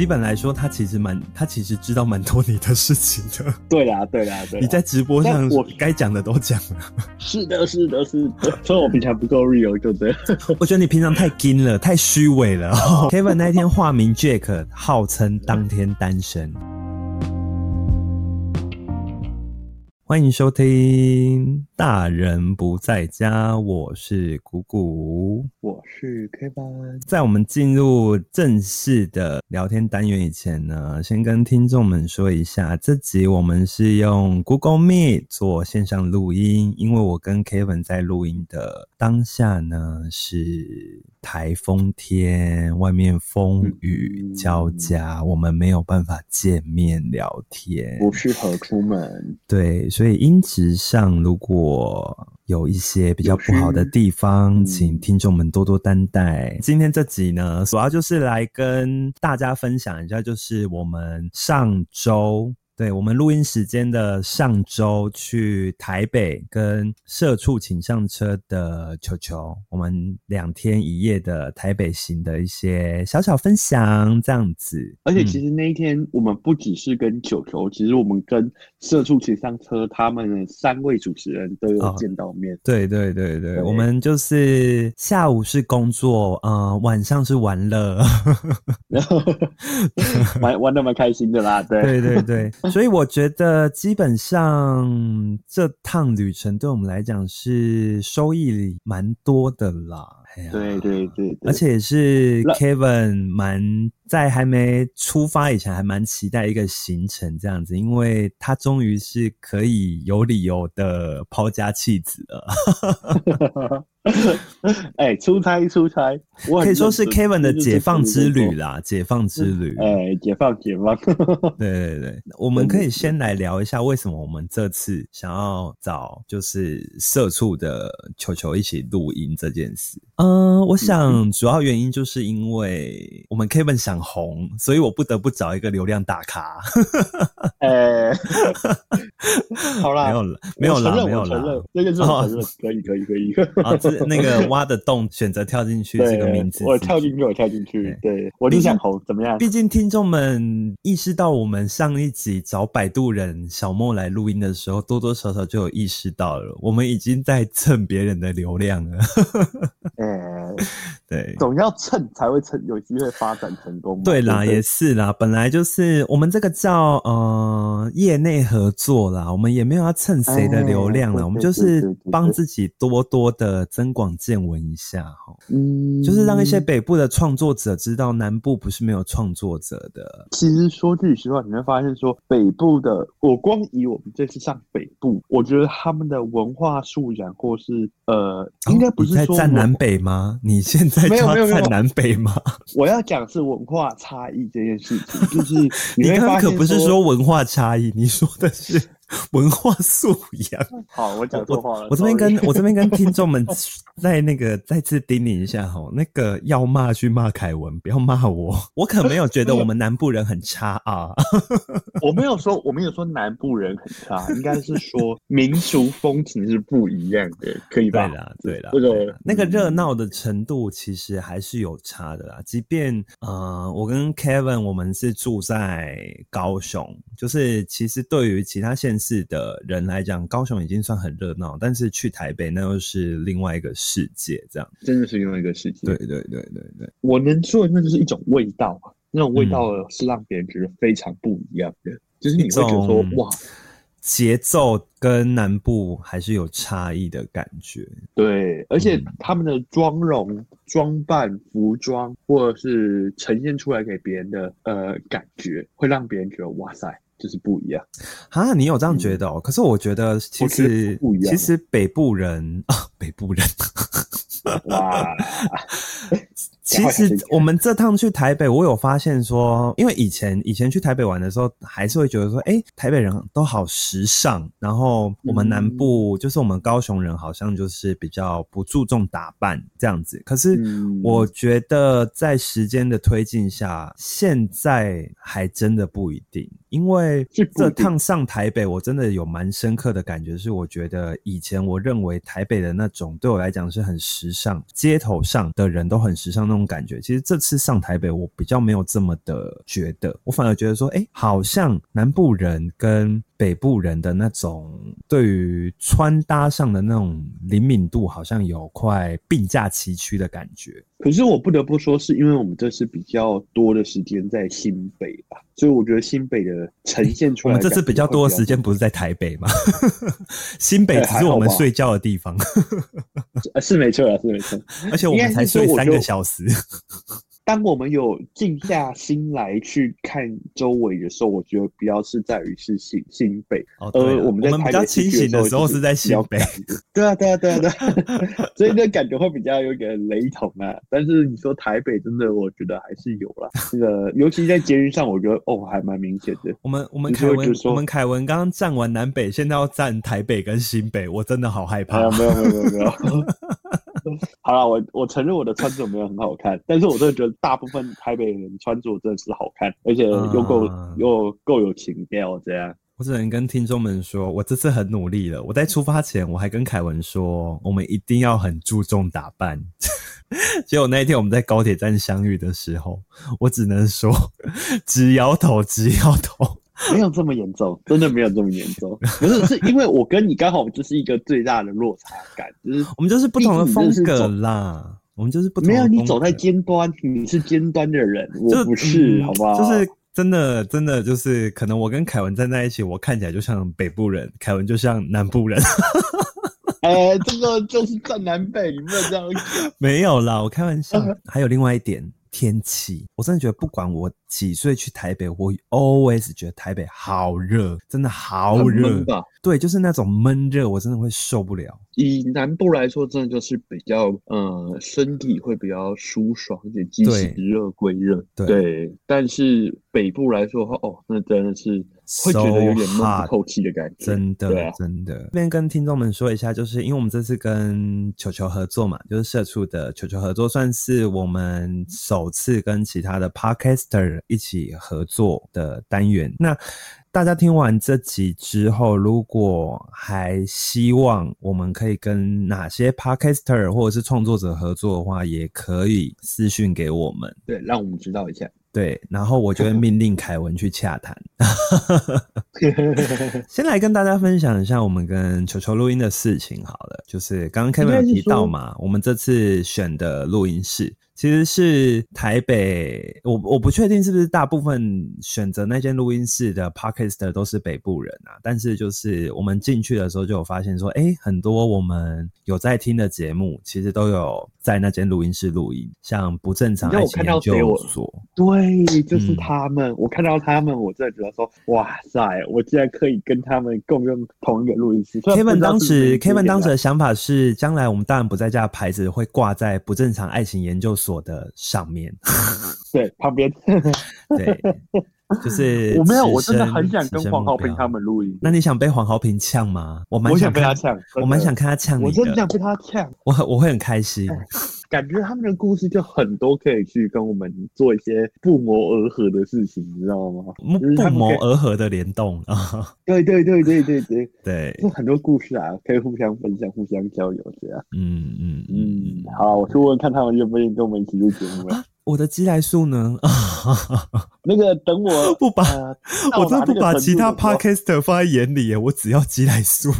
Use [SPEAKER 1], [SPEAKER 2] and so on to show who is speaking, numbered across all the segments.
[SPEAKER 1] 基本来说，他其实蛮，他其实知道蛮多你的事情的。
[SPEAKER 2] 对啦，对啦，对啦。
[SPEAKER 1] 你在直播上，
[SPEAKER 2] 我
[SPEAKER 1] 该讲的都讲了。
[SPEAKER 2] 是的，是的，是的。所以我平常不够 real，对不对？
[SPEAKER 1] 我觉得你平常太金了，太虚伪了。Kevin 那天化名 Jack，号称当天单身。欢迎收听大人不在家，我是谷谷，
[SPEAKER 2] 我是 Kevin。
[SPEAKER 1] 在我们进入正式的聊天单元以前呢，先跟听众们说一下，这集我们是用 Google Meet 做线上录音，因为我跟 Kevin 在录音的当下呢是台风天，外面风雨交加，我们没有办法见面聊天，
[SPEAKER 2] 不适合出门。
[SPEAKER 1] 对。所以音质上如果有一些比较不好的地方，请听众们多多担待。今天这集呢，主要就是来跟大家分享一下，就是我们上周。对我们录音时间的上周去台北跟社畜请上车的球球，我们两天一夜的台北行的一些小小分享，这样子。
[SPEAKER 2] 而且其实那一天我们不只是跟球球，其实我们跟社畜请上车他们三位主持人都有见到面。
[SPEAKER 1] 对对对对，我们就是下午是工作，嗯，晚上是玩乐，
[SPEAKER 2] 然后 玩玩的蛮开心的啦。对
[SPEAKER 1] 对对对。所以我觉得基本上这趟旅程对我们来讲是收益蛮多的啦。
[SPEAKER 2] 对对对，
[SPEAKER 1] 而且是 Kevin 蛮在还没出发以前还蛮期待一个行程这样子，因为他终于是可以有理由的抛家弃子了。
[SPEAKER 2] 哎，出差出差，
[SPEAKER 1] 可以说是 Kevin 的解放之旅啦，解放之旅。
[SPEAKER 2] 哎，解放解放。
[SPEAKER 1] 对 对对，我们可以先来聊一下为什么我们这次想要找就是社畜的球球一起录音这件事。嗯，我想主要原因就是因为我们 Kevin 想红，所以我不得不找一个流量大咖。
[SPEAKER 2] 哎，好啦，
[SPEAKER 1] 没有了，没有了，没有了，
[SPEAKER 2] 这个是承认，可以可以可以。
[SPEAKER 1] 那个 挖的洞，选择跳进去这个名字，
[SPEAKER 2] 我跳进去，我跳进去。对我理想红怎么样？
[SPEAKER 1] 毕竟听众们意识到，我们上一集找摆渡人小莫来录音的时候，多多少少就有意识到了，我们已经在蹭别人的流量了。
[SPEAKER 2] 哎，
[SPEAKER 1] 对，
[SPEAKER 2] 总要蹭才会蹭，有机会发展成功。
[SPEAKER 1] 对啦，也是啦，本来就是我们这个叫呃业内合作啦，我们也没有要蹭谁的流量了，我们就是帮自己多多的。增广见闻一下哈，嗯，就是让一些北部的创作者知道南部不是没有创作者的。
[SPEAKER 2] 其实说句实话，你会发现说北部的，我光以我们这次上北部，我觉得他们的文化素养或是呃，应该不是
[SPEAKER 1] 在站南北吗？你现在
[SPEAKER 2] 没有没有
[SPEAKER 1] 站南北吗？
[SPEAKER 2] 我要讲是文化差异这件事情，就是你
[SPEAKER 1] 刚刚可不是
[SPEAKER 2] 说
[SPEAKER 1] 文化差异，你说的是。文化素养。
[SPEAKER 2] 好，我讲错话了。
[SPEAKER 1] 我这边跟我这边跟 听众们再那个再次叮咛一下哈，那个要骂去骂凯文，不要骂我。我可没有觉得我们南部人很差啊。
[SPEAKER 2] 我没有说，我没有说南部人很差，应该是说民俗风情是不一样的，可以吧？
[SPEAKER 1] 对啦，对啦。
[SPEAKER 2] 这个
[SPEAKER 1] 那个热闹的程度其实还是有差的啦。即便呃，我跟 Kevin 我们是住在高雄，就是其实对于其他县。市的人来讲，高雄已经算很热闹，但是去台北那又是另外一个世界，这样
[SPEAKER 2] 真的是另外一个世界。
[SPEAKER 1] 对对对对对，
[SPEAKER 2] 我能说的那就是一种味道，那种味道是让别人觉得非常不一样的，就是你会觉得说哇，
[SPEAKER 1] 节奏跟南部还是有差异的感觉。
[SPEAKER 2] 对，而且他们的妆容、装扮、服装，或者是呈现出来给别人的呃感觉，会让别人觉得哇塞。就是不一样
[SPEAKER 1] 啊！你有这样觉得哦？可是我觉得其实
[SPEAKER 2] 不一样。
[SPEAKER 1] 其实北部人啊，北部人
[SPEAKER 2] 哇。
[SPEAKER 1] 其实我们这趟去台北，我有发现说，因为以前以前去台北玩的时候，还是会觉得说，哎，台北人都好时尚。然后我们南部就是我们高雄人，好像就是比较不注重打扮这样子。可是我觉得在时间的推进下，现在还真的不一定。因为这趟上台北，我真的有蛮深刻的感觉，是我觉得以前我认为台北的那种，对我来讲是很时尚，街头上的人都很时尚那种。感觉。其实这次上台北，我比较没有这么的觉得，我反而觉得说，哎，好像南部人跟北部人的那种对于穿搭上的那种灵敏度，好像有快并驾齐驱的感觉。
[SPEAKER 2] 可是我不得不说，是因为我们这次比较多的时间在新北吧，所以我觉得新北的呈现出
[SPEAKER 1] 来，我们这次比较多的时间不是在台北吗？新北只是我们睡觉的地方，
[SPEAKER 2] 是没错啊，是没错，
[SPEAKER 1] 而且我们才睡三个小时。
[SPEAKER 2] 当我们有静下心来去看周围的时候，我觉得比较是在于是新新北，
[SPEAKER 1] 呃，我们在比较清醒的时候是在新北，
[SPEAKER 2] 对啊，对啊，对啊，对，所以那感觉会比较有点雷同啊。但是你说台北真的，我觉得还是有了，那个尤其在捷运上，我觉得哦还蛮明显的。
[SPEAKER 1] 我们我们凯文，我们凯文刚刚站完南北，现在要站台北跟新北，我真的好害怕。
[SPEAKER 2] 没有没有没有没有。好了，我我承认我的穿着没有很好看，但是我真的觉得大部分台北人穿着真的是好看，而且又够又够有情调这样。
[SPEAKER 1] 我只能跟听众们说，我这次很努力了。我在出发前我还跟凯文说，我们一定要很注重打扮。结果那一天我们在高铁站相遇的时候，我只能说 直摇头，直摇头。
[SPEAKER 2] 没有这么严重，真的没有这么严重。不是，是因为我跟你刚好就是一个最大的落差感，就是
[SPEAKER 1] 我们就是不同的风格啦。我们就是不同
[SPEAKER 2] 没有你走在尖端，你是尖端的人，我不是，好不好？
[SPEAKER 1] 就是真的，真的就是可能我跟凯文站在一起，我看起来就像北部人，凯文就像南部人。
[SPEAKER 2] 哎，这个就是站南北，你不能这样讲。
[SPEAKER 1] 没有啦，我开玩笑。还有另外一点。天气，我真的觉得不管我几岁去台北，我 always 觉得台北好热，真的好热。对，就是那种闷热，我真的会受不了。
[SPEAKER 2] 以南部来说，真的就是比较，呃，身体会比较舒爽，一点即使热归热，对。但是北部来说的话，哦，那真的是会觉得有点闷不透气的感觉。
[SPEAKER 1] 真的，真的。这边跟听众们说一下，就是因为我们这次跟球球合作嘛，就是社畜的球球合作，算是我们首次跟其他的 podcaster 一起合作的单元。那大家听完这集之后，如果还希望我们可以跟哪些 podcaster 或者是创作者合作的话，也可以私讯给我们，
[SPEAKER 2] 对，让我们知道一下。
[SPEAKER 1] 对，然后我就会命令凯文去洽谈。先来跟大家分享一下我们跟球球录音的事情好了，就是刚刚 Kevin 提到嘛，我们这次选的录音室。其实是台北，我我不确定是不是大部分选择那间录音室的 p a r k e s t 都是北部人啊。但是就是我们进去的时候就有发现说，哎，很多我们有在听的节目，其实都有在那间录音室录音，像不正常爱情研究所，
[SPEAKER 2] 对，就是他们。我看到他们，我真的觉得说，哇塞，我竟然可以跟他们共用同一个录音室。
[SPEAKER 1] Kevin 当时，Kevin 当时的想法是，将来我们当然不在家的牌子会挂在不正常爱情研究所。我的上面，
[SPEAKER 2] 对旁边，
[SPEAKER 1] 对，就是
[SPEAKER 2] 我没有，我真的很想跟黄豪平他们录音。
[SPEAKER 1] 那你想被黄豪平呛吗？我蛮
[SPEAKER 2] 想被他呛，
[SPEAKER 1] 我蛮想看他呛你的。
[SPEAKER 2] 我真的想被他呛，
[SPEAKER 1] 我我会很开心。
[SPEAKER 2] 感觉他们的故事就很多，可以去跟我们做一些不谋而合的事情，你知道吗？
[SPEAKER 1] 不谋而合的联动 啊！
[SPEAKER 2] 对对对对对对
[SPEAKER 1] 对，
[SPEAKER 2] 就很多故事啊，可以互相分享、互相交流这样。
[SPEAKER 1] 嗯嗯嗯，
[SPEAKER 2] 好，我去问看他们愿不愿意跟我们一起录节目了？
[SPEAKER 1] 我的鸡来素呢？
[SPEAKER 2] 那个等我
[SPEAKER 1] 不把，我真的不把其他 podcaster 放在眼里，我只要鸡来素。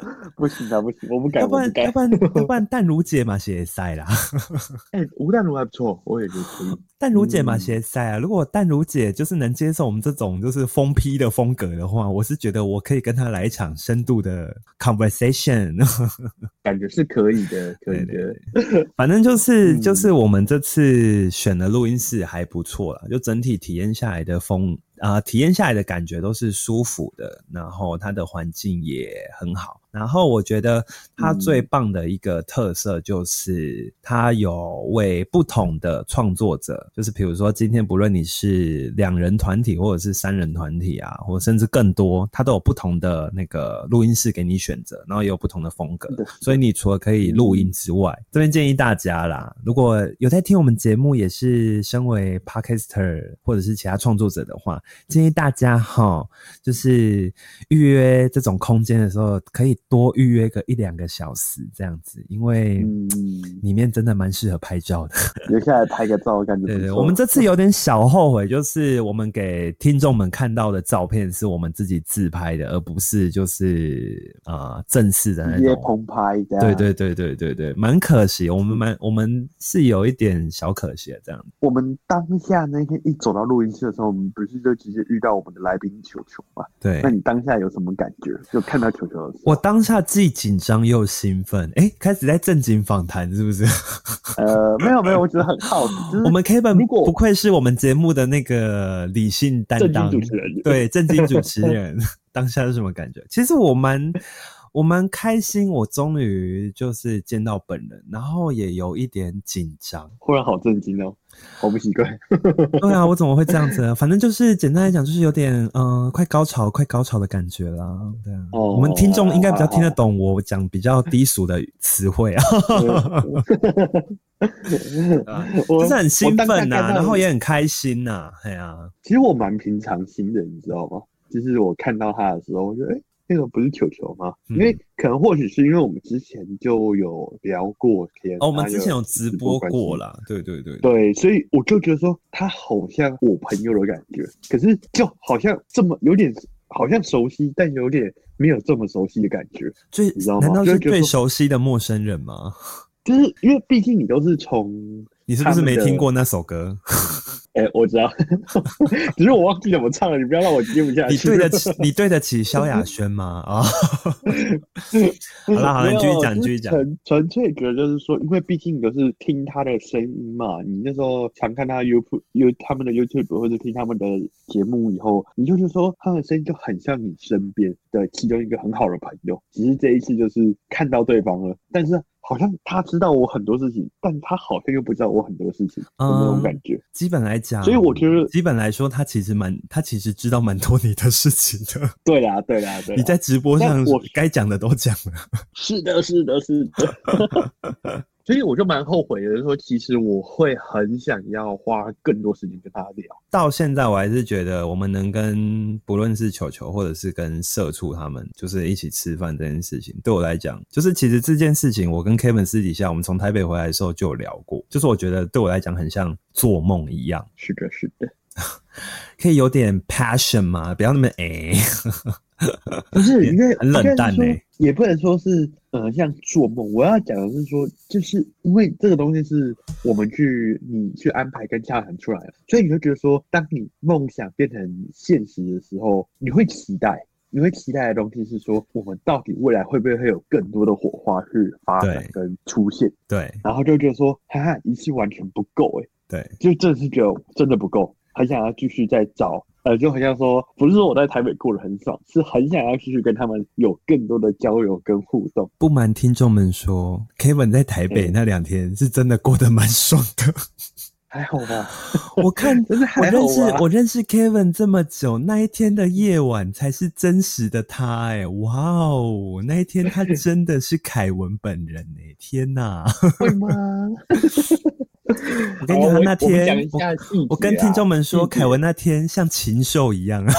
[SPEAKER 2] 不行啊，不行，我不敢，
[SPEAKER 1] 要不然，要不然，要不然，淡如姐嘛，写塞啦。
[SPEAKER 2] 哎，吴淡如还不错，我也觉得可以。
[SPEAKER 1] 淡如姐嘛，写塞啊。如果淡如姐就是能接受我们这种就是疯批的风格的话，我是觉得我可以跟她来一场深度的 conversation，
[SPEAKER 2] 感觉是可以的，可以的。
[SPEAKER 1] 反正就是就是我们这次选的录音室还不错了，就整体体验下来的风。啊，体验下来的感觉都是舒服的，然后它的环境也很好。然后我觉得它最棒的一个特色就是它有为不同的创作者，就是比如说今天不论你是两人团体或者是三人团体啊，或甚至更多，它都有不同的那个录音室给你选择，然后也有不同的风格。所以你除了可以录音之外，这边建议大家啦，如果有在听我们节目，也是身为 podcaster 或者是其他创作者的话，建议大家哈，就是预约这种空间的时候可以。多预约个一两个小时这样子，因为里面真的蛮适合拍照的，
[SPEAKER 2] 留下来拍个照感觉。
[SPEAKER 1] 对对，我们这次有点小后悔，就是我们给听众们看到的照片是我们自己自拍的，而不是就是呃正式的那种
[SPEAKER 2] 棚拍。
[SPEAKER 1] 对对对对对对，蛮可惜，我们蛮我们是有一点小可惜的这样。
[SPEAKER 2] 我们当下那天一走到录音室的时候，我们不是就直接遇到我们的来宾球球嘛？
[SPEAKER 1] 对，
[SPEAKER 2] 那你当下有什么感觉？就看到球球的时候，
[SPEAKER 1] 我当下既紧张又兴奋。哎，开始在正经访谈是不是？
[SPEAKER 2] 呃，没有没有，我觉得很好奇。
[SPEAKER 1] 我们 Kevin 如果不愧是我们节目的那个理性担当
[SPEAKER 2] 主持人，
[SPEAKER 1] 对，正经主持人，当下是什么感觉？其实我蛮。我蛮开心，我终于就是见到本人，然后也有一点紧张，
[SPEAKER 2] 忽然好震惊哦，好不习惯。
[SPEAKER 1] 对啊，我怎么会这样子？反正就是简单来讲，就是有点嗯，快高潮，快高潮的感觉啦。对啊，我们听众应该比较听得懂我讲比较低俗的词汇啊。就是很兴奋呐，然后也很开心呐。哎呀，
[SPEAKER 2] 其实我蛮平常心的，你知道吗？就是我看到他的时候，我觉得哎。那个不是球球吗？因为可能或许是因为我们之前就有聊过天，
[SPEAKER 1] 哦，我们之前有直
[SPEAKER 2] 播
[SPEAKER 1] 过啦，对对对
[SPEAKER 2] 对，所以我就觉得说他好像我朋友的感觉，可是就好像这么有点好像熟悉，但有点没有这么熟悉的感觉，
[SPEAKER 1] 最
[SPEAKER 2] 你知道吗？
[SPEAKER 1] 难道是最熟悉的陌生人吗？
[SPEAKER 2] 就是因为毕竟你都是从，
[SPEAKER 1] 你是不是没听过那首歌？
[SPEAKER 2] 哎，我知道，只是我忘记怎么唱了。你不要让我接不下
[SPEAKER 1] 去。你对得 起你对得起萧亚轩吗？啊，好了好了，继续讲继续讲。
[SPEAKER 2] 纯纯粹觉得就是说，因为毕竟你都是听他的声音嘛，你那时候常看他 YouTube、You 他们的 YouTube 或者听他们的节目以后，你就是说他的声音就很像你身边的其中一个很好的朋友。只是这一次就是看到对方了，但是。好像他知道我很多事情，但他好像又不知道我很多事情，那种感觉。
[SPEAKER 1] 基本来讲，
[SPEAKER 2] 所以我觉得，
[SPEAKER 1] 基本来说，他其实蛮，他其实知道蛮多你的事情的。
[SPEAKER 2] 对啦，对啦，对。
[SPEAKER 1] 你在直播上，我该讲的都讲了。
[SPEAKER 2] 是的，是的，是的。所以我就蛮后悔的，说其实我会很想要花更多时间跟他聊。
[SPEAKER 1] 到现在我还是觉得，我们能跟不论是球球或者是跟社畜他们，就是一起吃饭这件事情，对我来讲，就是其实这件事情，我跟 Kevin 私底下，我们从台北回来的时候就有聊过，就是我觉得对我来讲很像做梦一样。
[SPEAKER 2] 是的，是的，
[SPEAKER 1] 可以有点 passion 吗？不要那么诶。
[SPEAKER 2] 不是因为
[SPEAKER 1] 很冷淡呢，
[SPEAKER 2] 也不能说是呃像做梦。我要讲的是说，就是因为这个东西是我们去你去安排跟洽谈出来的，所以你会觉得说，当你梦想变成现实的时候，你会期待，你会期待的东西是说，我们到底未来会不会会有更多的火花去发展跟出现？
[SPEAKER 1] 对，
[SPEAKER 2] 然后就觉得说，哈哈，一次完全不够哎，
[SPEAKER 1] 对，
[SPEAKER 2] 就真是觉得真的不够，很想要继续再找。呃，就好像说，不是说我在台北过得很爽，是很想要继续跟他们有更多的交流跟互动。
[SPEAKER 1] 不瞒听众们说，Kevin 在台北那两天是真的过得蛮爽的，
[SPEAKER 2] 还好吧？
[SPEAKER 1] 我看，我认识我认识 Kevin 这么久，那一天的夜晚才是真实的他哎，哇哦，那一天他真的是凯文本人哎，天哪，
[SPEAKER 2] 会吗？
[SPEAKER 1] 我跟你讲，那天我我跟听众们说，凯文那天像禽兽一样。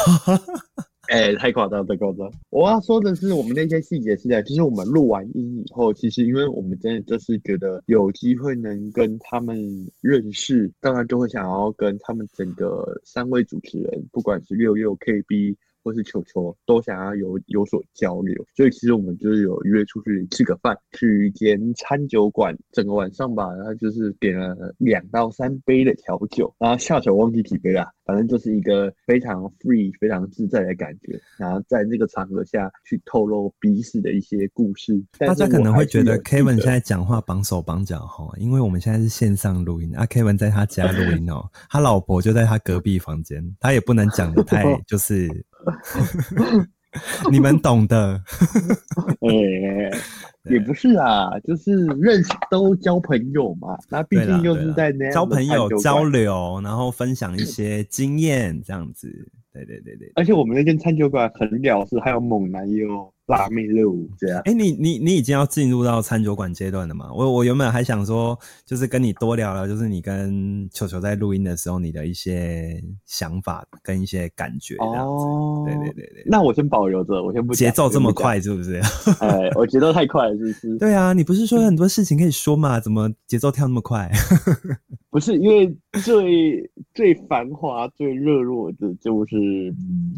[SPEAKER 2] 哎，太夸张，太夸张！我要说的是，我们那些细节是在，就是我们录完音以后，其实因为我们真的就是觉得有机会能跟他们认识，当然就会想要跟他们整个三位主持人，不管是六六 KB。或是球球都想要有有所交流，所以其实我们就是有约出去吃个饭，去一间餐酒馆，整个晚上吧，然后就是点了两到三杯的调酒，然后下酒忘记几杯了，反正就是一个非常 free、非常自在的感觉。然后在那个场合下去透露彼此的一些故事，
[SPEAKER 1] 大家可能会觉得 Kevin 现在讲话绑手绑脚哈，因为我们现在是线上录音啊，Kevin 在他家录音哦，他老婆就在他隔壁房间，他也不能讲的太 就是。你们懂的，
[SPEAKER 2] 哎，也不是啊，就是认识都交朋友嘛。那毕竟就是在那
[SPEAKER 1] 交朋友交流，然后分享一些经验这样子。对对对对，
[SPEAKER 2] 而且我们那间餐酒馆很屌，是还有猛男也有辣妹热舞这样。
[SPEAKER 1] 哎，你你你已经要进入到餐酒馆阶段了吗？我我原本还想说，就是跟你多聊聊，就是你跟球球在录音的时候，你的一些想法跟一些感觉这样子。对对对对。
[SPEAKER 2] 那我先保留着，我先不
[SPEAKER 1] 节奏这么快是不是？
[SPEAKER 2] 哎，我节奏太快了，是不是？
[SPEAKER 1] 对啊，你不是说很多事情可以说嘛？怎么节奏跳那么快？
[SPEAKER 2] 不是，因为最最繁华、最热络的就是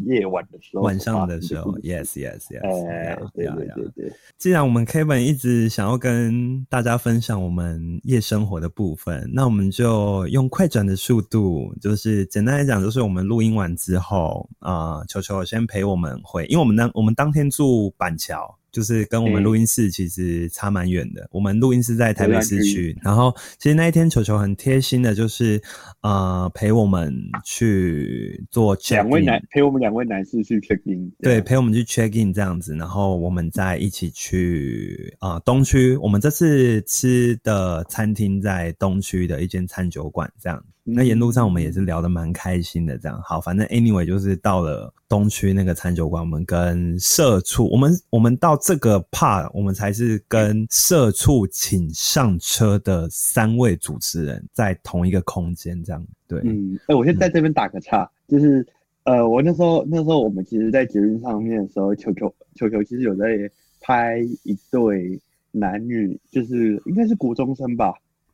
[SPEAKER 2] 夜晚的时候，
[SPEAKER 1] 晚上的时候。Yes, yes, yes。
[SPEAKER 2] 哎，对对对对。
[SPEAKER 1] 既然我们 Kevin 一直想要跟大家分享我们夜生活的部分，那我们就用快转的速度，就是简单来讲，就是我们录音完之后啊，球球先陪我们回，因为我们当我们当天住板桥。就是跟我们录音室其实差蛮远的。我们录音室在台北市区，然后其实那一天球球很贴心的，就是呃陪我们去做 check。
[SPEAKER 2] 两位男陪我们两位男士去 check in，
[SPEAKER 1] 对，陪我们去 check in 这样子，然后我们再一起去啊东区。我们这次吃的餐厅在东区的一间餐酒馆，这样。那沿路上我们也是聊得蛮开心的，这样好，反正 anyway 就是到了东区那个餐酒馆，我们跟社畜，我们我们到这个 part，我们才是跟社畜请上车的三位主持人在同一个空间，这样对。
[SPEAKER 2] 嗯，哎，我先在这边打个岔，就是呃，我那时候那时候我们其实，在节目上面的时候，球球球球其实有在拍一对男女，就是应该是国中生吧。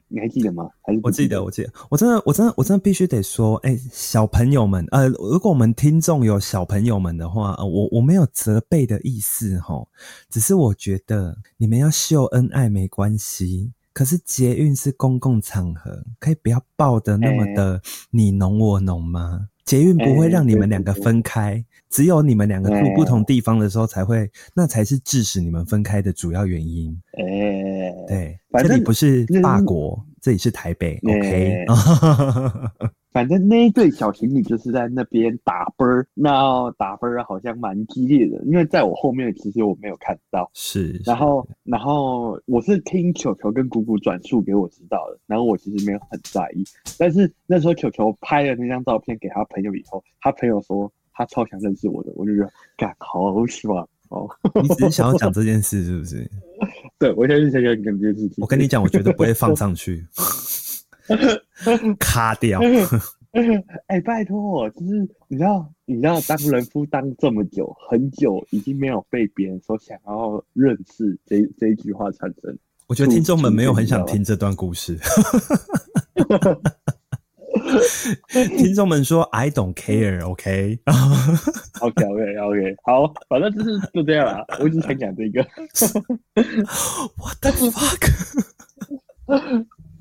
[SPEAKER 2] 你还记得吗？还是
[SPEAKER 1] 我记得，我记得，我真的，我真的，我真的必须得说，哎，小朋友们，呃，如果我们听众有小朋友们的话，呃，我我没有责备的意思哈，只是我觉得你们要秀恩爱没关系，可是捷运是公共场合，可以不要抱的那么的你侬我侬吗？捷运不会让你们两个分开，只有你们两个住不同地方的时候才会，那才是致使你们分开的主要原因。哎，对，这里不是法国，这里是台北。OK，
[SPEAKER 2] 反正那一对小情侣就是在那边打啵儿，那打啵儿好像蛮激烈的，因为在我后面其实我没有看到。
[SPEAKER 1] 是，
[SPEAKER 2] 然后，然后我是听球球跟姑姑转述给我知道的，然后我其实没有很在意。但是那时候球球拍了那张照片给他朋友以后，他朋友说他超想认识我的，我就觉得干好爽哦。
[SPEAKER 1] 你只是想要讲这件事是不是？
[SPEAKER 2] 对，我现在想讲这件事情。
[SPEAKER 1] 我跟你讲，我绝对不会放上去。卡掉！
[SPEAKER 2] 哎，拜托，就是你知道，你知道，当人夫当这么久，很久，已经没有被别人说想要认识这这一句话产生。
[SPEAKER 1] 我觉得听众们没有很想听这段故事。听众们说：“I don't care。”
[SPEAKER 2] OK，OK，OK，OK，好，反正就是就这样了。我只想讲这个。
[SPEAKER 1] What the fuck？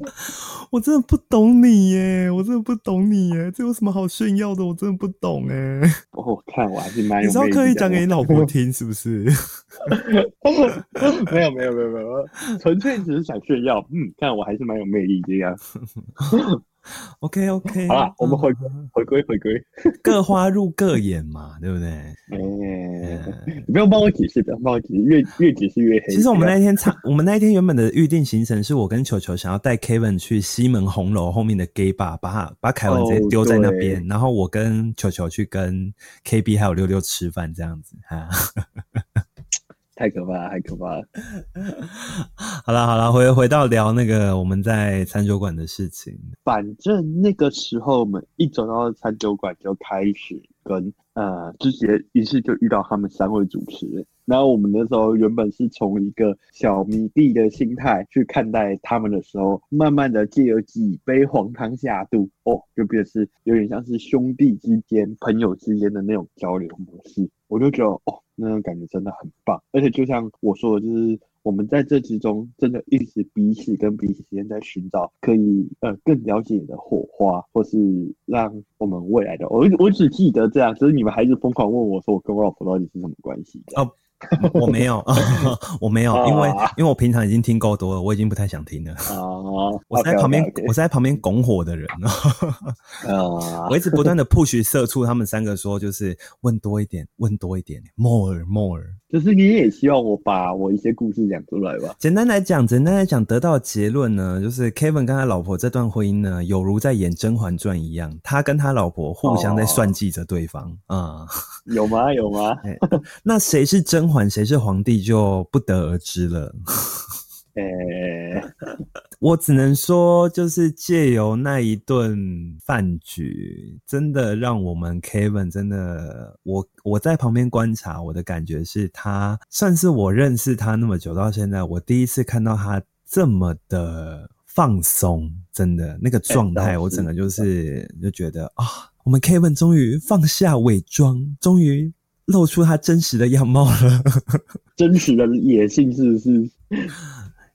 [SPEAKER 1] 我真的不懂你耶，我真的不懂你耶，这有什么好炫耀的？我真的不懂哎。
[SPEAKER 2] 我看我还是蛮有。
[SPEAKER 1] 你是要刻意讲给你老婆听是不是？
[SPEAKER 2] 没有没有没有没有，纯粹只是想炫耀。嗯，看我还是蛮有魅力这样。
[SPEAKER 1] OK OK，
[SPEAKER 2] 好了，我们回归回归回归，
[SPEAKER 1] 各花入各眼嘛，对不对？
[SPEAKER 2] 哎，你不用帮我解释，不用帮我解释，越越解释越黑。
[SPEAKER 1] 其实我们那一天唱，我们那一天原本的预定行程是我跟球球想要带 Kevin 去西门红楼后面的 Gay Bar，把他把凯文直接丢在那边，然后我跟球球去跟 KB 还有六六吃饭这样子哈。
[SPEAKER 2] 太可怕了，太可怕了。
[SPEAKER 1] 好了好了，回回到聊那个我们在餐酒馆的事情。
[SPEAKER 2] 反正那个时候我们一走到餐酒馆就开始跟呃之前于是就遇到他们三位主持人。然后我们那时候原本是从一个小迷弟的心态去看待他们的时候，慢慢的借由几杯黄汤下肚，哦，就变是有点像是兄弟之间、朋友之间的那种交流模式。我就觉得哦。那种感觉真的很棒，而且就像我说的，就是我们在这之中真的一直彼此跟彼此之间在寻找可以呃更了解的火花，或是让我们未来的我我只记得这样，只是你们还是疯狂问我说我跟我老婆到底是什么关系哦。
[SPEAKER 1] 我没有，我没有，因为因为我平常已经听够多了，我已经不太想听了。
[SPEAKER 2] 哦，
[SPEAKER 1] 我在旁边，我在旁边拱火的人
[SPEAKER 2] 哦。
[SPEAKER 1] 我一直不断的 push 社畜他们三个说，就是问多一点，问多一点，more more。
[SPEAKER 2] 就是你也希望我把我一些故事讲出来吧。
[SPEAKER 1] 简单来讲，简单来讲，得到结论呢，就是 Kevin 跟他老婆这段婚姻呢，有如在演《甄嬛传》一样，他跟他老婆互相在算计着对方啊。
[SPEAKER 2] 有吗？有吗？
[SPEAKER 1] 那谁是甄？甄嬛谁是皇帝就不得而知了。
[SPEAKER 2] 呃，
[SPEAKER 1] 我只能说，就是借由那一顿饭局，真的让我们 Kevin 真的，我我在旁边观察，我的感觉是他算是我认识他那么久到现在，我第一次看到他这么的放松，真的那个状态，我整个就是就觉得啊，我们 Kevin 终于放下伪装，终于露出他真实的样貌了，
[SPEAKER 2] 真实的野性是不是？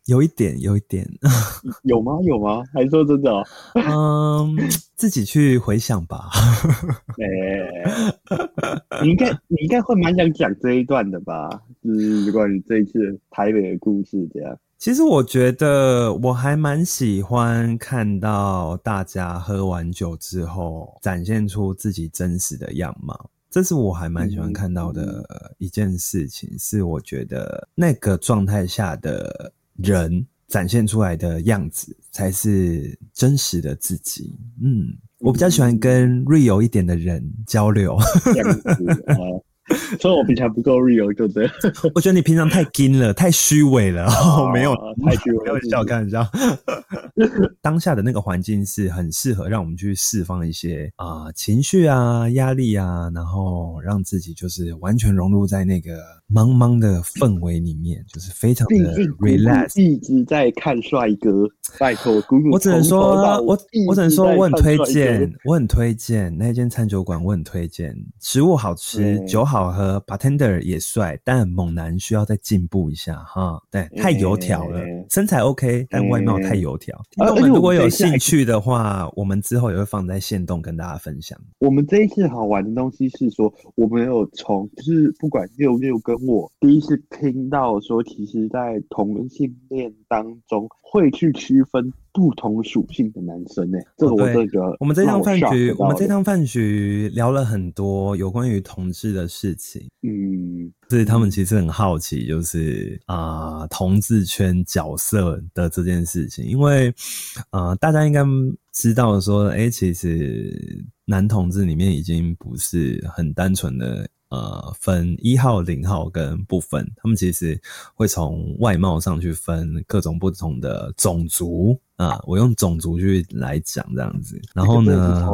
[SPEAKER 1] 有一点，有一点，
[SPEAKER 2] 有吗？有吗？还说真的？
[SPEAKER 1] 嗯，自己去回想吧。
[SPEAKER 2] 哎，你应该，你应该会蛮想讲这一段的吧？就是关于这一次台北的故事，这样。
[SPEAKER 1] 其实我觉得我还蛮喜欢看到大家喝完酒之后展现出自己真实的样貌，这是我还蛮喜欢看到的一件事情。是我觉得那个状态下的。人展现出来的样子才是真实的自己。嗯，我比较喜欢跟 real 一点的人交流。
[SPEAKER 2] 所以我平常不够 real，对不对？
[SPEAKER 1] 我觉得你平常太金了，太虚伪了。没有，
[SPEAKER 2] 太虚伪，
[SPEAKER 1] 开玩笑，开玩笑。当下的那个环境是很适合让我们去释放一些啊情绪啊、压力啊，然后让自己就是完全融入在那个茫茫的氛围里面，就是非常的 relax。
[SPEAKER 2] 一直在看帅哥，拜托，
[SPEAKER 1] 我只能说，我我只能说，我很推荐，我很推荐那间餐酒馆，我很推荐，食物好吃，酒好。好喝，bartender 也帅，但猛男需要再进步一下哈。对，太油条了，身材 OK，但外貌太油条。那我们如果有兴趣的话，我们之后也会放在线动跟大家分享。
[SPEAKER 2] 我们这一次好玩的东西是说，我们有从就是不管六六跟我第一次听到说，其实在同性恋当中会去区分。不同属性的男生呢？这我这个，
[SPEAKER 1] 我们这趟饭局，我们这趟饭局聊了很多有关于同志的事情。嗯，所以他们其实很好奇，就是啊，同志圈角色的这件事情，因为啊，大家应该知道说，哎，其实男同志里面已经不是很单纯的。呃，分一号、零号跟部分，他们其实会从外貌上去分各种不同的种族啊。我用种族去来讲这样子，然后呢，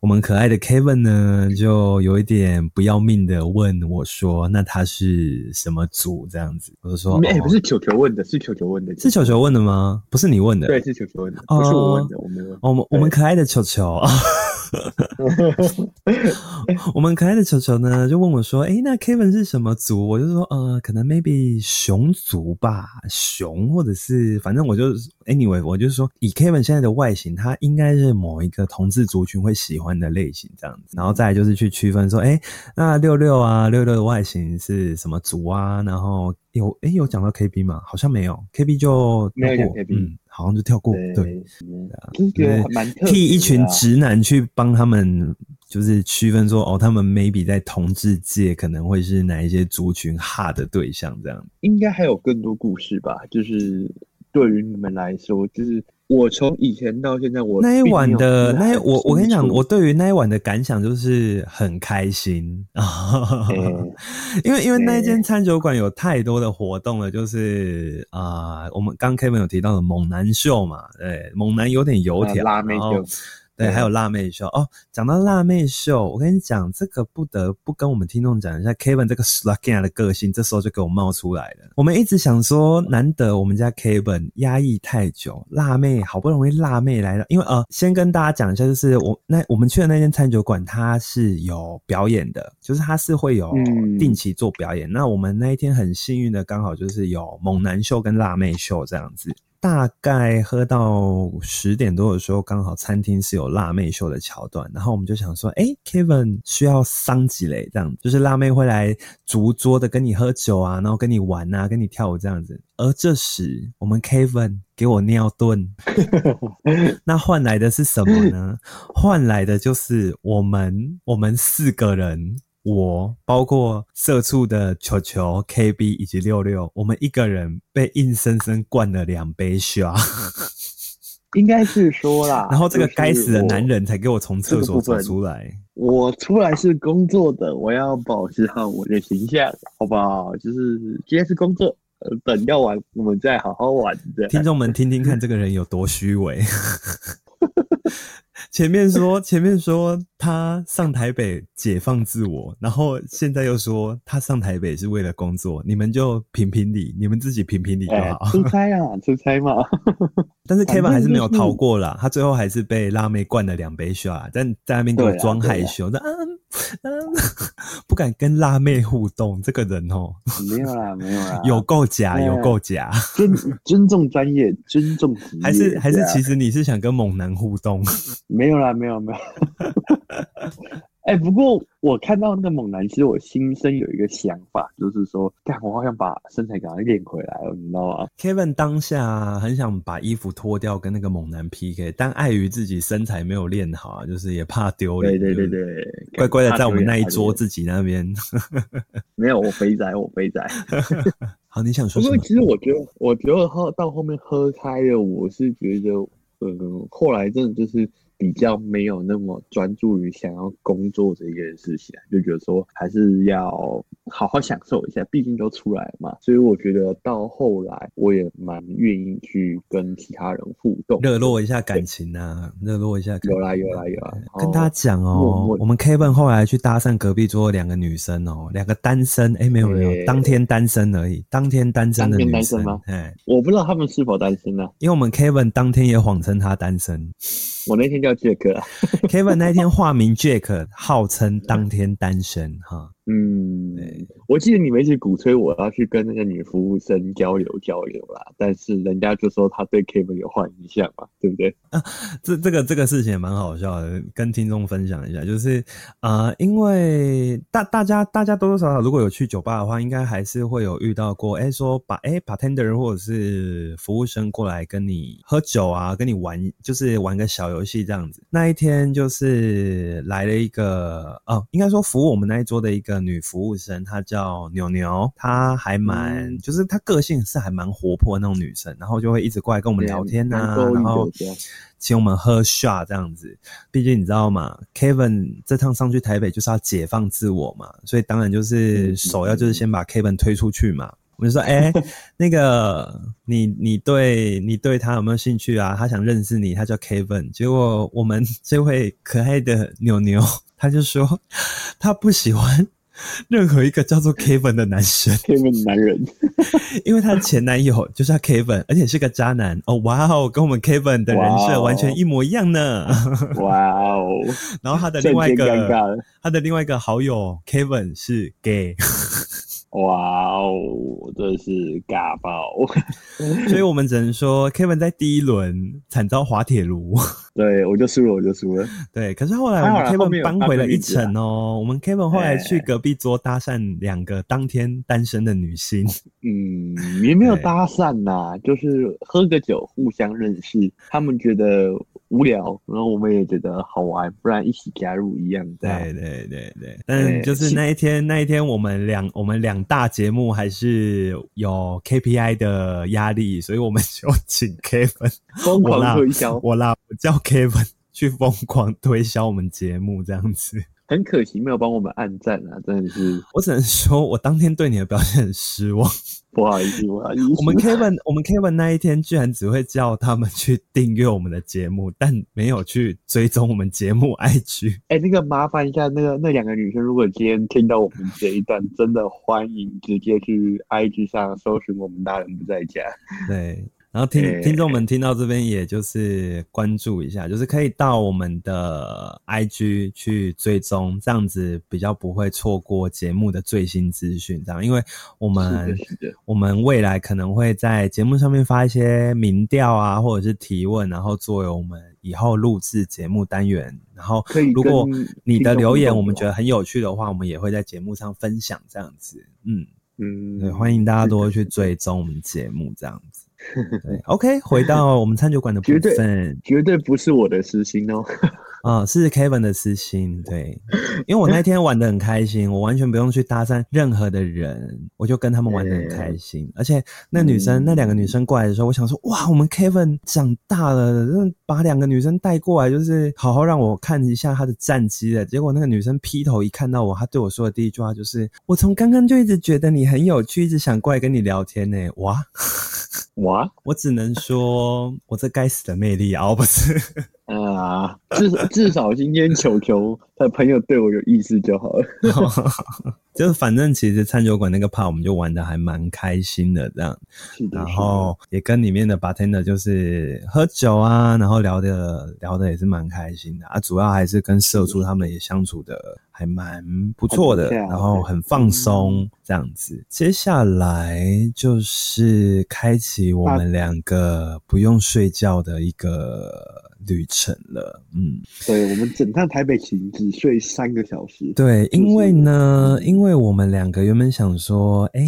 [SPEAKER 1] 我们可爱的 Kevin 呢，就有一点不要命的问我说：“那他是什么族？”这样子，我就说：“
[SPEAKER 2] 哎，不是球球问的，是球球问的，
[SPEAKER 1] 是球球问的吗？不是你问的，
[SPEAKER 2] 对，是球球问的，不是我问的，我没问。我
[SPEAKER 1] 们我们可爱的球球。”我们可爱的球球呢，就问我说：“哎，那 Kevin 是什么族？”我就说：“呃，可能 maybe 熊族吧，熊或者是反正我就 anyway，我就是说以 Kevin 现在的外形，他应该是某一个同志族群会喜欢的类型这样子。然后再就是去区分说：哎，那六六啊，六六的外形是什么族啊？然后有哎有讲到 KB 吗？好像没有，KB 就
[SPEAKER 2] 没有 KB 嗯。”
[SPEAKER 1] 好像就跳过，对，
[SPEAKER 2] 就是
[SPEAKER 1] 替一群直男去帮他们，就是区分说，哦，他们 maybe 在同志界可能会是哪一些族群哈的对象，这样。
[SPEAKER 2] 应该还有更多故事吧？就是对于你们来说，就是。我从以前到现在，我
[SPEAKER 1] 那一晚的那我我跟你讲，我对于那一晚的感想就是很开心 啊，因为因为那间餐酒馆有太多的活动了，就是啊，我们刚 Kevin 有提到的猛男秀嘛，对，猛男有点油条，
[SPEAKER 2] 拉妹秀。
[SPEAKER 1] 对，还有辣妹秀哦。讲到辣妹秀，我跟你讲，这个不得不跟我们听众讲一下 Kevin 这个 sluggy 的个性，这时候就给我冒出来了。我们一直想说，难得我们家 Kevin 压抑太久，辣妹好不容易辣妹来了。因为呃，先跟大家讲一下，就是我那我们去的那间餐酒馆，它是有表演的，就是它是会有定期做表演。那我们那一天很幸运的，刚好就是有猛男秀跟辣妹秀这样子。大概喝到十点多的时候，刚好餐厅是有辣妹秀的桥段，然后我们就想说，哎，Kevin 需要桑吉雷这样，就是辣妹会来逐桌的跟你喝酒啊，然后跟你玩啊，跟你跳舞这样子。而这时，我们 Kevin 给我尿遁，那换来的是什么呢？换来的就是我们我们四个人。我包括社畜的球球、KB 以及六六，我们一个人被硬生生灌了两杯 shot。
[SPEAKER 2] 应该是说啦。
[SPEAKER 1] 然后这个该死的男人才给我从厕所走出来。
[SPEAKER 2] 我出来是工作的，我要保持好我的形象，好不好？就是今天是工作，等要玩我们再好好玩。
[SPEAKER 1] 听众们听听看，这个人有多虚伪。前面说，前面说他上台北解放自我，然后现在又说他上台北是为了工作，你们就评评理，你们自己评评理就好。
[SPEAKER 2] 出差啊，出差嘛。
[SPEAKER 1] 但是 Kevin 还是没有逃过啦，他最后还是被辣妹灌了两杯 shot，但在那边给我装害羞，那嗯嗯，不敢跟辣妹互动。这个人哦，
[SPEAKER 2] 没有啦，没有啦，
[SPEAKER 1] 有够假，有够假。
[SPEAKER 2] 尊尊重专业，尊重职业，
[SPEAKER 1] 还是还是，其实你是想跟猛男互动？
[SPEAKER 2] 没有啦，没有没有。哎，不过我看到那个猛男，其实我心生有一个想法，就是说，干，我好想把身材给他练回来了，你知道吗
[SPEAKER 1] ？Kevin 当下很想把衣服脱掉跟那个猛男 PK，但碍于自己身材没有练好，就是也怕丢脸，
[SPEAKER 2] 对对对对，
[SPEAKER 1] 乖乖的在我们那一桌自己那边。
[SPEAKER 2] 没有，我肥仔，我肥仔。
[SPEAKER 1] 好，你想说什么？
[SPEAKER 2] 其实我觉得，我觉得喝到后面喝开了，我是觉得，嗯，后来真的就是。比较没有那么专注于想要工作这件事情，就觉得说还是要好好享受一下，毕竟都出来了嘛。所以我觉得到后来，我也蛮愿意去跟其他人互动，
[SPEAKER 1] 热络一下感情啊，热络一下。
[SPEAKER 2] 有啦有啦有啦，
[SPEAKER 1] 跟他讲哦，我们 Kevin 后来去搭讪隔壁桌两个女生哦，两个单身，哎没有没有，当天单身而已，当天单身的女生
[SPEAKER 2] 吗？哎，我不知道他们是否单身呢，
[SPEAKER 1] 因为我们 Kevin 当天也谎称他单身，
[SPEAKER 2] 我那天。叫杰克
[SPEAKER 1] ，Kevin 那天化名 Jack，号称当天单身哈。
[SPEAKER 2] 嗯，我记得你们一直鼓吹我要去跟那个女服务生交流交流啦，但是人家就说他对 Kevin 有坏印象嘛，对不对？啊，
[SPEAKER 1] 这这个这个事情也蛮好笑的，跟听众分享一下，就是啊，因为大大家大家多多少少如果有去酒吧的话，应该还是会有遇到过，哎，说把哎 bartender 或者是服务生过来跟你喝酒啊，跟你玩，就是玩个小游戏这样子。那一天就是来了一个哦，应该说服务我们那一桌的一个。女服务生，她叫牛牛，她还蛮，就是她个性是还蛮活泼那种女生，然后就会一直过来跟我们聊天呐，然后请我们喝 shot 这样子。毕竟你知道嘛，Kevin 这趟上去台北就是要解放自我嘛，所以当然就是首要就是先把 Kevin 推出去嘛。我们就说，哎，那个你你对你对他有没有兴趣啊？他想认识你，他叫 Kevin。结果我们这位可爱的牛牛，他就说他不喜欢。任何一个叫做 Kevin 的男生
[SPEAKER 2] ，Kevin 男人，
[SPEAKER 1] 因为他的前男友 就是 Kevin，而且是个渣男。哦，哇哦，跟我们 Kevin 的人设完全一模一样呢，
[SPEAKER 2] 哇哦，
[SPEAKER 1] 然后他的另外一个，他的另外一个好友 Kevin 是 gay。
[SPEAKER 2] 哇哦，真是尬爆！
[SPEAKER 1] 所以我们只能说，Kevin 在第一轮惨遭滑铁卢。
[SPEAKER 2] 对，我就输了，我就输了。
[SPEAKER 1] 对，可是后来我们 Kevin 扳回了一城哦。我们 Kevin 后来去隔壁桌搭讪两个当天单身的女性。
[SPEAKER 2] 嗯，也没有搭讪呐，就是喝个酒，互相认识。他们觉得。无聊，然后我们也觉得好玩，不然一起加入一样。
[SPEAKER 1] 对对对对，但就是那一天，那一天我们两我们两大节目还是有 KPI 的压力，所以我们就请 Kevin
[SPEAKER 2] 疯狂推销，
[SPEAKER 1] 我啦，我叫 Kevin 去疯狂推销我们节目，这样子。
[SPEAKER 2] 很可惜没有帮我们按赞啊，真的是。
[SPEAKER 1] 我只能说，我当天对你的表现很失望。
[SPEAKER 2] 不好意思，不好意思。
[SPEAKER 1] 我们 Kevin，我们 Kevin 那一天居然只会叫他们去订阅我们的节目，但没有去追踪我们节目 IG。
[SPEAKER 2] 哎，那个麻烦一下，那个那两个女生，如果今天听到我们这一段，真的欢迎直接去 IG 上搜寻我们大人不在家。
[SPEAKER 1] 对。然后听听众们听到这边，也就是关注一下，就是可以到我们的 IG 去追踪，这样子比较不会错过节目的最新资讯。这样，因为我们我们未来可能会在节目上面发一些民调啊，或者是提问，然后作为我们以后录制节目单元。然后，如果你的留言我们觉得很有趣的话，我们也会在节目上分享。这样子，嗯嗯，对，欢迎大家多去追踪我们节目，这样子。OK，回到我们餐酒馆的部分，
[SPEAKER 2] 绝对不是我的私心哦。
[SPEAKER 1] 啊，是 Kevin 的私心，对，因为我那天玩的很开心，我完全不用去搭讪任何的人，我就跟他们玩的很开心。而且那女生那两个女生过来的时候，我想说，哇，我们 Kevin 长大了，把两个女生带过来，就是好好让我看一下她的战绩的。结果那个女生劈头一看到我，她对我说的第一句话就是：我从刚刚就一直觉得你很有趣，一直想过来跟你聊天呢。哇
[SPEAKER 2] 哇，
[SPEAKER 1] 我只能说，我这该死的魅力啊，不是。
[SPEAKER 2] 啊，至至少今天球球的朋友对我有意思就好了。
[SPEAKER 1] 就是反正其实餐酒馆那个 part，我们就玩的还蛮开心的这样。然后也跟里面的 bartender 就是喝酒啊，然后聊的聊的也是蛮开心的啊。主要还是跟社畜他们也相处的还蛮不错的，然后很放松这样子。接下来就是开启我们两个不用睡觉的一个。旅程了，嗯，
[SPEAKER 2] 对我们整趟台北行只睡三个小时。
[SPEAKER 1] 对，因为呢，因为我们两个原本想说，哎，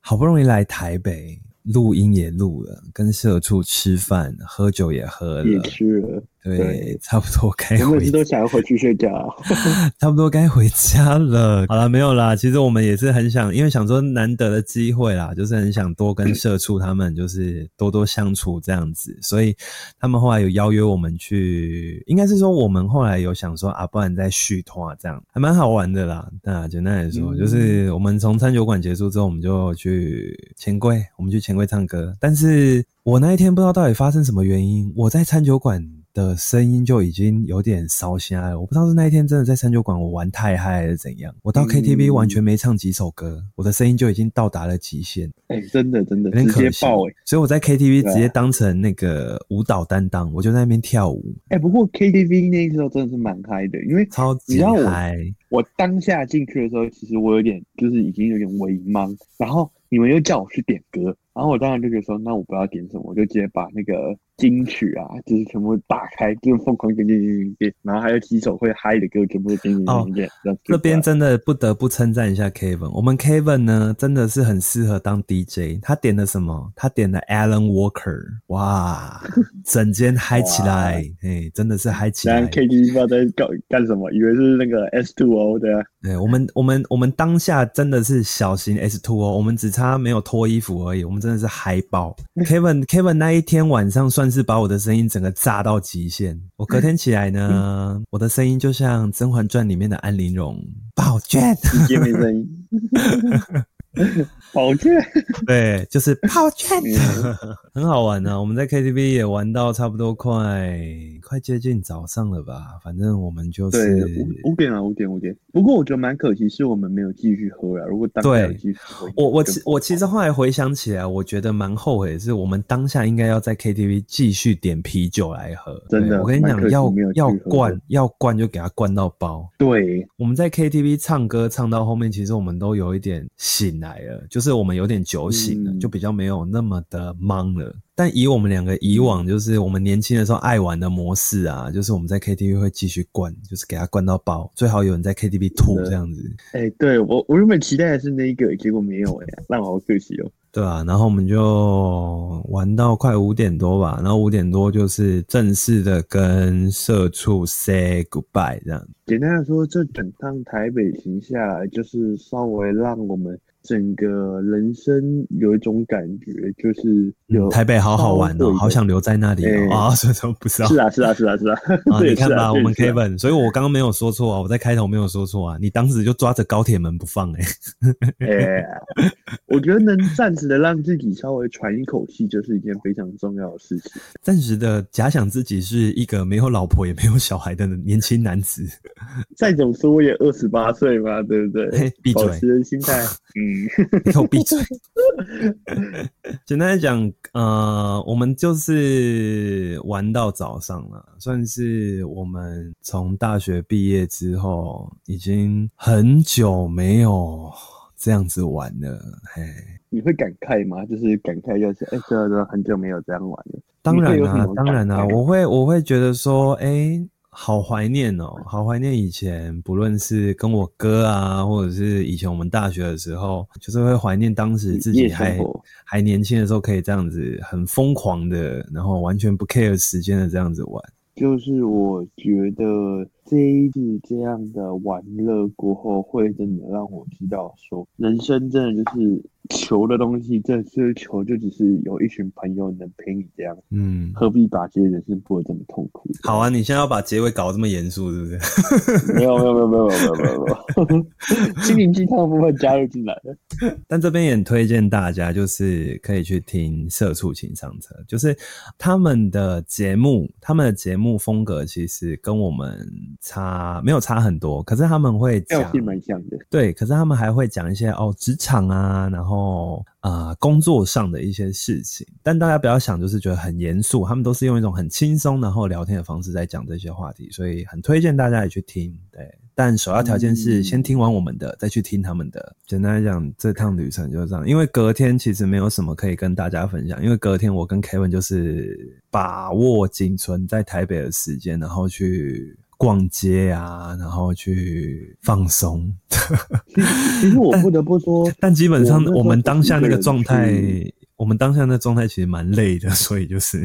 [SPEAKER 1] 好不容易来台北，录音也录了，跟社畜吃饭、喝酒也喝了，
[SPEAKER 2] 也吃了。
[SPEAKER 1] 对，差不多该回。
[SPEAKER 2] 每次都想要回去睡觉，
[SPEAKER 1] 差不多该回家了。好了，没有啦。其实我们也是很想，因为想说难得的机会啦，就是很想多跟社畜他们就是多多相处这样子。所以他们后来有邀约我们去，应该是说我们后来有想说啊，不然再续团这样，还蛮好玩的啦。那简单来说，就是我们从餐酒馆结束之后，我们就去钱柜，我们去钱柜唱歌。但是我那一天不知道到底发生什么原因，我在餐酒馆。的声音就已经有点烧瞎了，我不知道是那一天真的在三酒馆我玩太嗨还是怎样。我到 KTV 完全没唱几首歌，我的声音就已经到达了极限。
[SPEAKER 2] 哎，真的真的，直接爆哎！
[SPEAKER 1] 所以我在 KTV 直接当成那个舞蹈担当，我就在那边跳舞。
[SPEAKER 2] 哎，不过 KTV 那时候真的是蛮嗨的，因为
[SPEAKER 1] 超级嗨。
[SPEAKER 2] 我当下进去的时候，其实我有点就是已经有点微懵，然后你们又叫我去点歌。然后我当然就觉得说，那我不要点什么，我就直接把那个金曲啊，就是全部打开，就是疯狂点点点点点，然后还有几首会嗨的歌，全部都点点点点。
[SPEAKER 1] 这边真的不得不称赞一下 Kevin，我们 Kevin 呢真的是很适合当 DJ。他点的什么？他点的 Alan Walker，哇，整间嗨起来，哎，真的是嗨起来。
[SPEAKER 2] KTV 不知道在干干什么，以为是那个 S Two O 的。
[SPEAKER 1] 对，我们我们我们当下真的是小型 S Two 哦我们只差没有脱衣服而已，我们。真的是嗨爆！Kevin Kevin 那一天晚上算是把我的声音整个炸到极限。我隔天起来呢，我的声音就像《甄嬛传》里面的安陵容，宝娟，
[SPEAKER 2] 也没声音。宝卷，
[SPEAKER 1] 对，就是宝卷，很好玩呢。我们在 KTV 也玩到差不多快快接近早上了吧？反正我们就是
[SPEAKER 2] 五五点啊，五点五点。不过我觉得蛮可惜，是我们没有继续喝啊。如果当下继续喝，
[SPEAKER 1] 我我其我其实后来回想起来，我觉得蛮后悔，是我们当下应该要在 KTV 继续点啤酒来喝。
[SPEAKER 2] 真的，
[SPEAKER 1] 我跟你讲，要要灌要灌就给他灌到包。
[SPEAKER 2] 对，
[SPEAKER 1] 我们在 KTV 唱歌唱到后面，其实我们都有一点醒来了，就是我们有点酒醒了，就比较没有那么的忙了。但以我们两个以往就是我们年轻的时候爱玩的模式啊，就是我们在 KTV 会继续灌，就是给他灌到爆，最好有人在 KTV 吐这样子。
[SPEAKER 2] 哎，对我我原本期待的是那一个，结果没有哎，那好可惜哦。
[SPEAKER 1] 对啊，然后我们就玩到快五点多吧，然后五点多就是正式的跟社畜 say goodbye 这样。
[SPEAKER 2] 简单的说，这整趟台北行下来，就是稍微让我们。整个人生有一种感觉，就是有
[SPEAKER 1] 台北好好玩哦，好想留在那里哦啊！所以说不知道，
[SPEAKER 2] 是啊，是啊，是啊，是啊。
[SPEAKER 1] 啊 你看吧，我们 Kevin，所以我刚刚没有说错啊，我在开头没有说错啊，你当时就抓着高铁门不放哎。
[SPEAKER 2] 哎，我觉得能暂时的让自己稍微喘一口气，就是一件非常重要的事情。
[SPEAKER 1] 暂时的假想自己是一个没有老婆也没有小孩的年轻男子。
[SPEAKER 2] 再怎么说我也二十八岁嘛，对不对？
[SPEAKER 1] 闭嘴，保持
[SPEAKER 2] 心态，嗯。
[SPEAKER 1] 你给我闭嘴！简单来讲，呃，我们就是玩到早上了，算是我们从大学毕业之后，已经很久没有这样子玩了。嘿，
[SPEAKER 2] 你会感慨吗？就是感慨，就是哎，真的很久没有这样玩了。
[SPEAKER 1] 当然啦，当然啦，我会，我会觉得说，哎。好怀念哦，好怀念以前，不论是跟我哥啊，或者是以前我们大学的时候，就是会怀念当时自己还还年轻的时候，可以这样子很疯狂的，然后完全不 care 时间的这样子玩。
[SPEAKER 2] 就是我觉得这一次这样的玩乐过后，会真的让我知道说，人生真的就是求的东西，这是求就只是有一群朋友能陪你这样，嗯，何必把这些人生过得这么痛苦？
[SPEAKER 1] 好啊，你现在要把结尾搞这么严肃，是不是？
[SPEAKER 2] 没有没有没有没有没有没有没有，心灵鸡汤的部分加入进来了。
[SPEAKER 1] 但这边也推荐大家，就是可以去听《社畜情商车》，就是他们的节目，他们的节目。风格其实跟我们差没有差很多，可是他们会讲
[SPEAKER 2] 蛮像的，
[SPEAKER 1] 对，可是他们还会讲一些哦职场啊，然后啊工作上的一些事情，但大家不要想就是觉得很严肃，他们都是用一种很轻松然后聊天的方式在讲这些话题，所以很推荐大家也去听，对。但首要条件是先听完我们的，再去听他们的。简单来讲，这趟旅程就是这样。因为隔天其实没有什么可以跟大家分享，因为隔天我跟 Kevin 就是把握仅存在台北的时间，然后去逛街啊，然后去放松。
[SPEAKER 2] 其实我不得不说，
[SPEAKER 1] 但基本上我们当下那个状态。我们当下那状态其实蛮累的，所以就是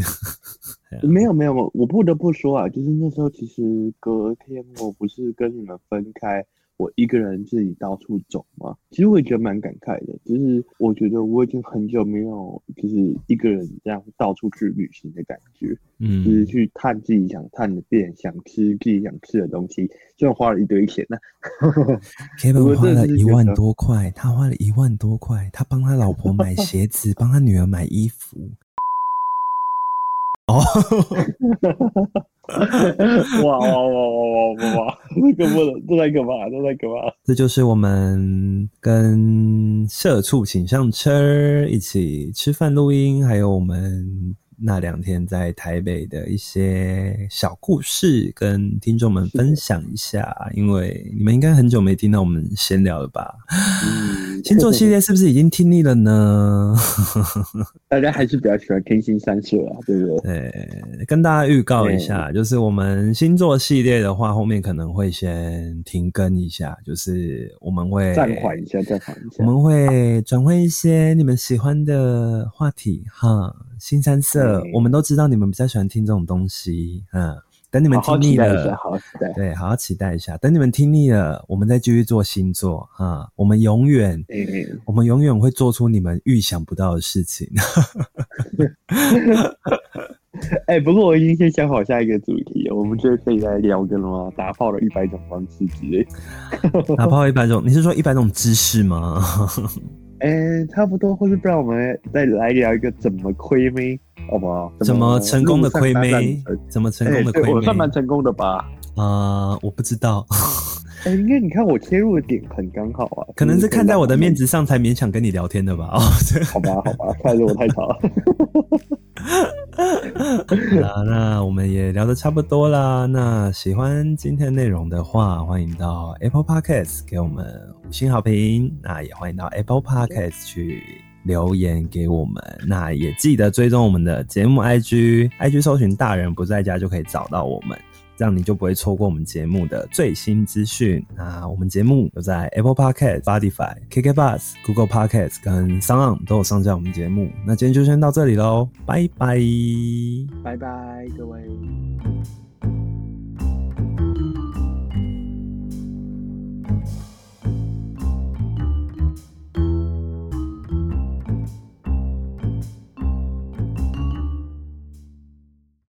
[SPEAKER 2] 没有没有，我不得不说啊，就是那时候其实隔天我不是跟你们分开。我一个人自己到处走嘛，其实我也觉得蛮感慨的。就是我觉得我已经很久没有，就是一个人这样到处去旅行的感觉。嗯，就是去探自己想探的店，想吃自己想吃的东西，虽然花了一堆钱呢。
[SPEAKER 1] Kevin 花了一万多块，他花了一万多块，他帮他老婆买鞋子，帮他女儿买衣服。哦。
[SPEAKER 2] 哇哇哇哇哇哇哇！这个不能，这太可怕？这太可怕？
[SPEAKER 1] 这就是我们跟社畜请上车一起吃饭录音，还有我们。那两天在台北的一些小故事，跟听众们分享一下。因为你们应该很久没听到我们闲聊了吧？星座系列是不是已经听腻了呢？
[SPEAKER 2] 大家还是比较喜欢听新三色啊，对不对？
[SPEAKER 1] 对，跟大家预告一下，就是我们星座系列的话，后面可能会先停更一下，就是我们会
[SPEAKER 2] 暂缓一下，暂缓一下，
[SPEAKER 1] 我们会转换一些你们喜欢的话题哈。新三色，我们都知道你们比较喜欢听这种东西，嗯，等你们听腻了，
[SPEAKER 2] 好期待，
[SPEAKER 1] 对，好好期待一下。等你们听腻了，我们再继续做星座，啊，我们永远，我们永远会做出你们预想不到的事情。
[SPEAKER 2] 哎，不过我已经先想好下一个主题，我们就可以来聊个什么打炮的一百种方式之类。
[SPEAKER 1] 打炮一百种，你是说一百种姿势吗？
[SPEAKER 2] 哎，差不多，或是不然我们再来聊一个怎么亏妹，好不好？
[SPEAKER 1] 怎么成功的亏妹？怎么成功的亏妹？
[SPEAKER 2] 我算蛮成功的吧？
[SPEAKER 1] 啊，我不知道。
[SPEAKER 2] 哎，因为你看我切入的点很刚好啊，
[SPEAKER 1] 可能是看在我的面子上才勉强跟你聊天的吧？哦，
[SPEAKER 2] 好吧，好吧，看着我太吵了。
[SPEAKER 1] 啊，那我们也聊得差不多啦。那喜欢今天内容的话，欢迎到 Apple Podcast 给我们五星好评。那也欢迎到 Apple Podcast 去留言给我们。那也记得追踪我们的节目 IG，IG 搜寻“大人不在家”就可以找到我们。这样你就不会错过我们节目的最新资讯。那我们节目有在 Apple Podcast、Spotify、KK Bus、Google Podcast 跟 Sound 都有上架我们节目。那今天就先到这里喽，拜拜，
[SPEAKER 2] 拜拜，各位。